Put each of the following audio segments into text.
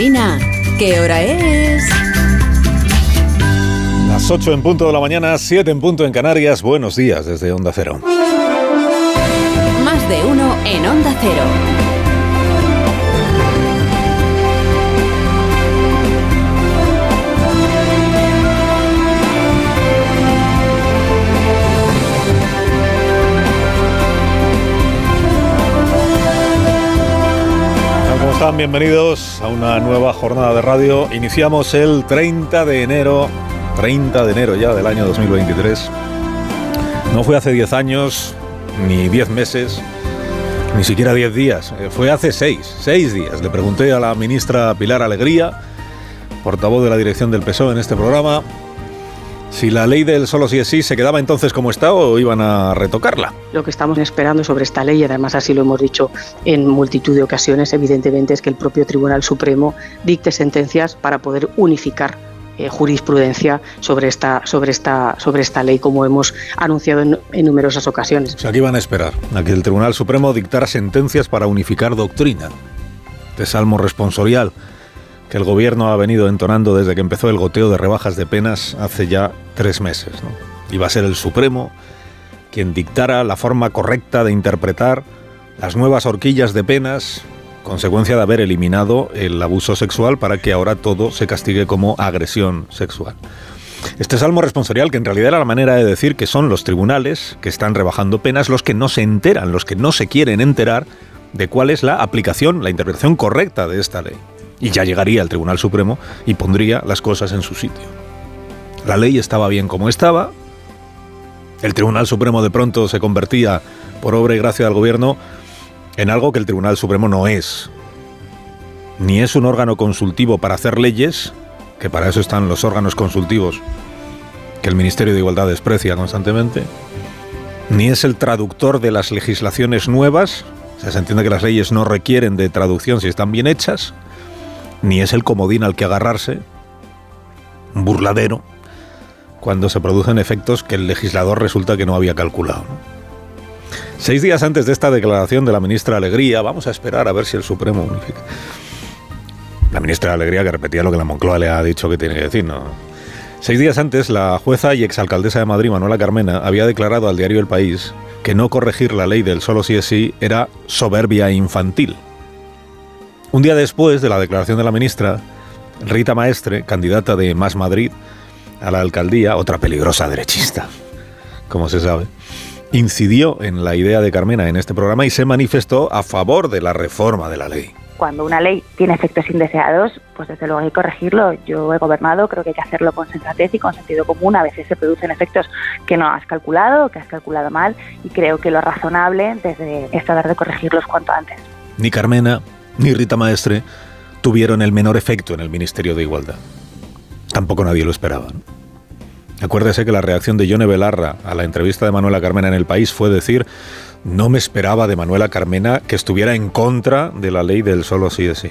Alsina, ¿qué hora es? Las 8 en punto de la mañana, 7 en punto en Canarias. Buenos días desde Onda Cero. Más de uno en Onda Cero. Bienvenidos a una nueva jornada de radio. Iniciamos el 30 de enero, 30 de enero ya del año 2023. No fue hace 10 años, ni 10 meses, ni siquiera 10 días. Eh, Fue hace 6, 6 días. Le pregunté a la ministra Pilar Alegría, portavoz de la dirección del PSOE en este programa, si la ley del solo sí es sí se quedaba entonces como está o iban a retocarla. Lo que estamos esperando sobre esta ley, y además así lo hemos dicho en multitud de ocasiones, evidentemente es que el propio Tribunal Supremo dicte sentencias para poder unificar eh, jurisprudencia sobre esta, sobre, esta, sobre esta ley, como hemos anunciado en, en numerosas ocasiones. O sea, que iban a esperar a que el Tribunal Supremo dictara sentencias para unificar doctrina. De salmo responsorial que el gobierno ha venido entonando desde que empezó el goteo de rebajas de penas hace ya tres meses. ¿no? Iba a ser el Supremo quien dictara la forma correcta de interpretar las nuevas horquillas de penas, consecuencia de haber eliminado el abuso sexual para que ahora todo se castigue como agresión sexual. Este salmo responsorial, que en realidad era la manera de decir que son los tribunales que están rebajando penas los que no se enteran, los que no se quieren enterar de cuál es la aplicación, la interpretación correcta de esta ley. Y ya llegaría el Tribunal Supremo y pondría las cosas en su sitio. La ley estaba bien como estaba, el Tribunal Supremo de pronto se convertía, por obra y gracia del gobierno, en algo que el Tribunal Supremo no es. Ni es un órgano consultivo para hacer leyes, que para eso están los órganos consultivos que el Ministerio de Igualdad desprecia constantemente, ni es el traductor de las legislaciones nuevas, o sea, se entiende que las leyes no requieren de traducción si están bien hechas, ni es el comodín al que agarrarse, burladero, cuando se producen efectos que el legislador resulta que no había calculado. Seis días antes de esta declaración de la ministra Alegría, vamos a esperar a ver si el Supremo unifica. La ministra Alegría que repetía lo que la Moncloa le ha dicho que tiene que decir, ¿no? Seis días antes, la jueza y exalcaldesa de Madrid, Manuela Carmena, había declarado al diario El País que no corregir la ley del solo sí es sí era soberbia infantil. Un día después de la declaración de la ministra, Rita Maestre, candidata de Más Madrid a la alcaldía, otra peligrosa derechista, como se sabe, incidió en la idea de Carmena en este programa y se manifestó a favor de la reforma de la ley. Cuando una ley tiene efectos indeseados, pues desde luego hay que corregirlo. Yo he gobernado, creo que hay que hacerlo con sensatez y con sentido común. A veces se producen efectos que no has calculado, que has calculado mal, y creo que lo razonable desde es tratar de corregirlos cuanto antes. Ni Carmena ni Rita Maestre tuvieron el menor efecto en el Ministerio de Igualdad. Tampoco nadie lo esperaba. Acuérdese que la reacción de Yone Belarra a la entrevista de Manuela Carmena en El País fue decir no me esperaba de Manuela Carmena que estuviera en contra de la ley del solo sí es sí.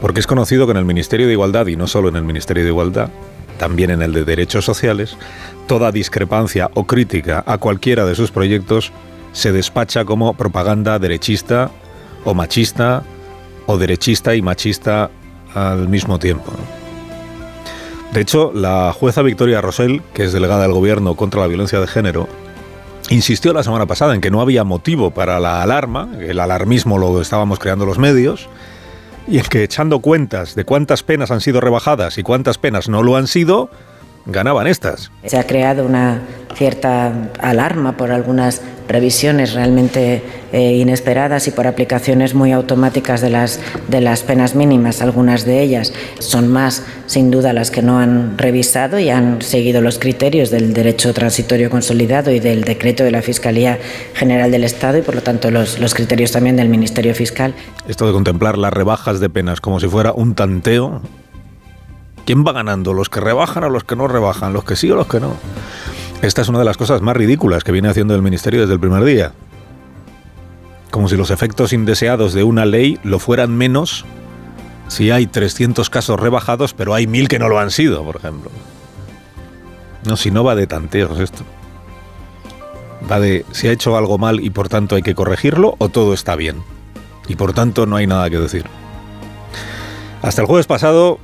Porque es conocido que en el Ministerio de Igualdad, y no solo en el Ministerio de Igualdad, también en el de Derechos Sociales, toda discrepancia o crítica a cualquiera de sus proyectos se despacha como propaganda derechista o machista o derechista y machista al mismo tiempo. De hecho, la jueza Victoria Rosell, que es delegada del Gobierno contra la violencia de género, insistió la semana pasada en que no había motivo para la alarma, el alarmismo lo estábamos creando los medios, y en que echando cuentas de cuántas penas han sido rebajadas y cuántas penas no lo han sido, ganaban estas. Se ha creado una cierta alarma por algunas revisiones realmente eh, inesperadas y por aplicaciones muy automáticas de las, de las penas mínimas. Algunas de ellas son más, sin duda, las que no han revisado y han seguido los criterios del derecho transitorio consolidado y del decreto de la Fiscalía General del Estado y, por lo tanto, los, los criterios también del Ministerio Fiscal. Esto de contemplar las rebajas de penas como si fuera un tanteo. ¿Quién va ganando? ¿Los que rebajan o los que no rebajan? ¿Los que sí o los que no? Esta es una de las cosas más ridículas que viene haciendo el Ministerio desde el primer día. Como si los efectos indeseados de una ley lo fueran menos si hay 300 casos rebajados, pero hay mil que no lo han sido, por ejemplo. No, si no va de tanteos esto. Va de si ha hecho algo mal y por tanto hay que corregirlo o todo está bien. Y por tanto no hay nada que decir. Hasta el jueves pasado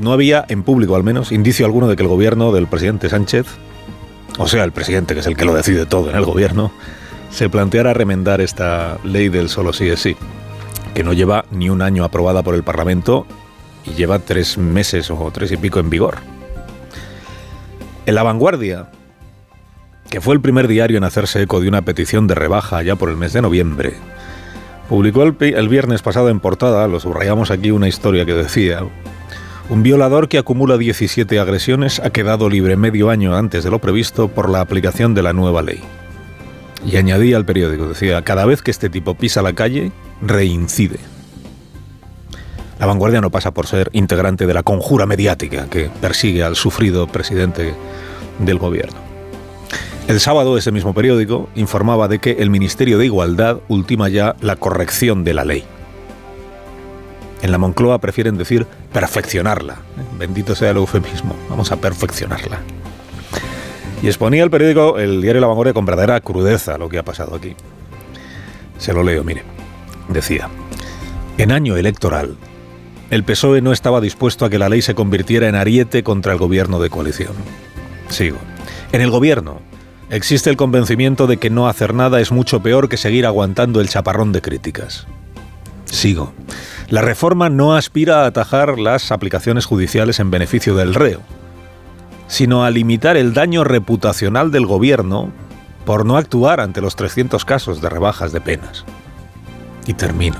no había, en público al menos, indicio alguno de que el gobierno del presidente Sánchez, o sea, el presidente que es el que lo decide todo en el gobierno, se planteara remendar esta ley del solo sí es sí, que no lleva ni un año aprobada por el Parlamento y lleva tres meses o tres y pico en vigor. En La Vanguardia, que fue el primer diario en hacerse eco de una petición de rebaja ya por el mes de noviembre, publicó el, el viernes pasado en portada, lo subrayamos aquí, una historia que decía, un violador que acumula 17 agresiones ha quedado libre medio año antes de lo previsto por la aplicación de la nueva ley. Y añadía al periódico, decía, cada vez que este tipo pisa la calle, reincide. La vanguardia no pasa por ser integrante de la conjura mediática que persigue al sufrido presidente del gobierno. El sábado ese mismo periódico informaba de que el Ministerio de Igualdad ultima ya la corrección de la ley. En la Moncloa prefieren decir perfeccionarla. Bendito sea el eufemismo. Vamos a perfeccionarla. Y exponía el periódico, el diario La Vanguardia, con verdadera crudeza lo que ha pasado aquí. Se lo leo, mire. Decía, en año electoral, el PSOE no estaba dispuesto a que la ley se convirtiera en ariete contra el gobierno de coalición. Sigo. En el gobierno existe el convencimiento de que no hacer nada es mucho peor que seguir aguantando el chaparrón de críticas. Sigo. La reforma no aspira a atajar las aplicaciones judiciales en beneficio del reo, sino a limitar el daño reputacional del gobierno por no actuar ante los 300 casos de rebajas de penas. Y termino.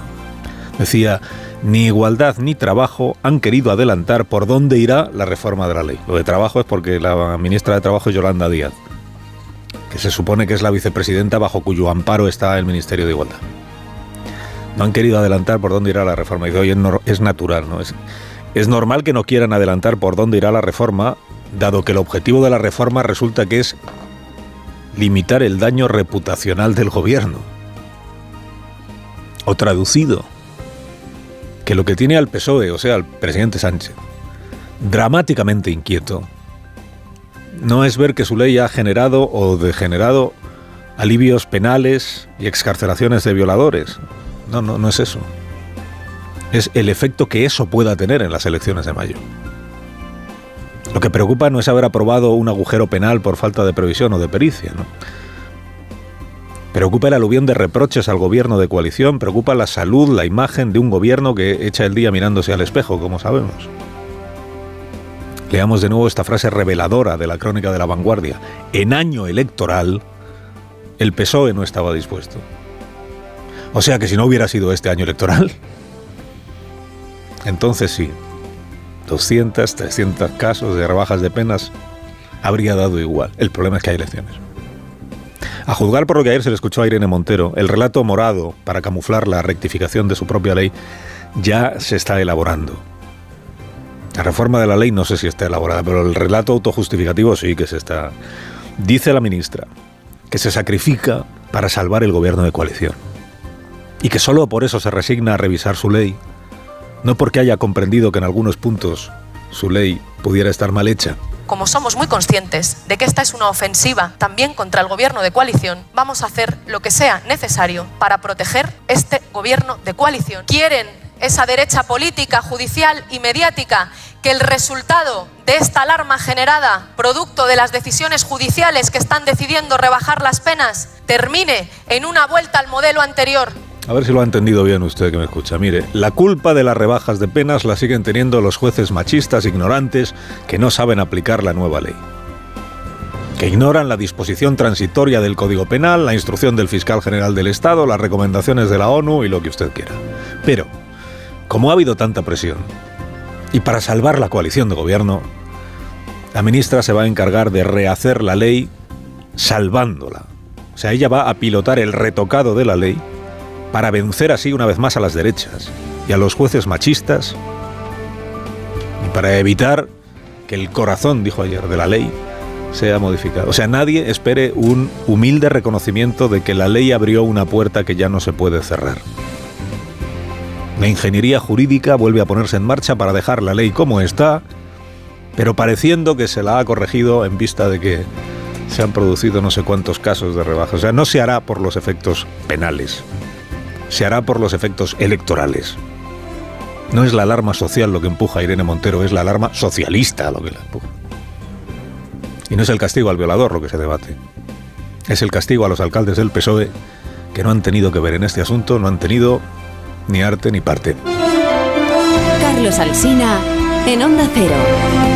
Decía, ni igualdad ni trabajo han querido adelantar por dónde irá la reforma de la ley. Lo de trabajo es porque la ministra de Trabajo es Yolanda Díaz, que se supone que es la vicepresidenta bajo cuyo amparo está el Ministerio de Igualdad no han querido adelantar por dónde irá la reforma. Y hoy es, natural, ¿no? Es, es normal que no quieran adelantar por dónde irá la reforma, dado que el objetivo de la reforma resulta que es limitar el daño reputacional del gobierno. O traducido, que lo que tiene al PSOE, o sea, al presidente Sánchez, dramáticamente inquieto, no es ver que su ley ha generado o degenerado alivios penales y excarcelaciones de violadores, no, no, no es eso. Es el efecto que eso pueda tener en las elecciones de mayo. Lo que preocupa no es haber aprobado un agujero penal por falta de previsión o de pericia, ¿no? Preocupa el aluvión de reproches al gobierno de coalición, preocupa la salud, la imagen de un gobierno que echa el día mirándose al espejo, como sabemos. Leamos de nuevo esta frase reveladora de la crónica de la vanguardia. En año electoral, el PSOE no estaba dispuesto. O sea que si no hubiera sido este año electoral, entonces sí, 200, 300 casos de rebajas de penas habría dado igual. El problema es que hay elecciones. A juzgar por lo que ayer se le escuchó a Irene Montero, el relato morado para camuflar la rectificación de su propia ley ya se está elaborando. La reforma de la ley no sé si está elaborada, pero el relato autojustificativo sí que se está. Dice la ministra que se sacrifica para salvar el gobierno de coalición y que solo por eso se resigna a revisar su ley, no porque haya comprendido que en algunos puntos su ley pudiera estar mal hecha. Como somos muy conscientes de que esta es una ofensiva también contra el gobierno de coalición, vamos a hacer lo que sea necesario para proteger este gobierno de coalición. Quieren esa derecha política, judicial y mediática que el resultado de esta alarma generada, producto de las decisiones judiciales que están decidiendo rebajar las penas, termine en una vuelta al modelo anterior a ver si lo ha entendido bien usted que me escucha. Mire, la culpa de las rebajas de penas la siguen teniendo los jueces machistas ignorantes que no saben aplicar la nueva ley. Que ignoran la disposición transitoria del Código Penal, la instrucción del fiscal general del Estado, las recomendaciones de la ONU y lo que usted quiera. Pero, como ha habido tanta presión, y para salvar la coalición de gobierno, la ministra se va a encargar de rehacer la ley salvándola. O sea, ella va a pilotar el retocado de la ley para vencer así una vez más a las derechas y a los jueces machistas y para evitar que el corazón, dijo ayer, de la ley sea modificado. O sea, nadie espere un humilde reconocimiento de que la ley abrió una puerta que ya no se puede cerrar. La ingeniería jurídica vuelve a ponerse en marcha para dejar la ley como está, pero pareciendo que se la ha corregido en vista de que se han producido no sé cuántos casos de rebaja. O sea, no se hará por los efectos penales se hará por los efectos electorales. No es la alarma social lo que empuja a Irene Montero, es la alarma socialista lo que la empuja. Y no es el castigo al violador lo que se debate. Es el castigo a los alcaldes del PSOE que no han tenido que ver en este asunto, no han tenido ni arte ni parte. Carlos Alsina en Onda Cero.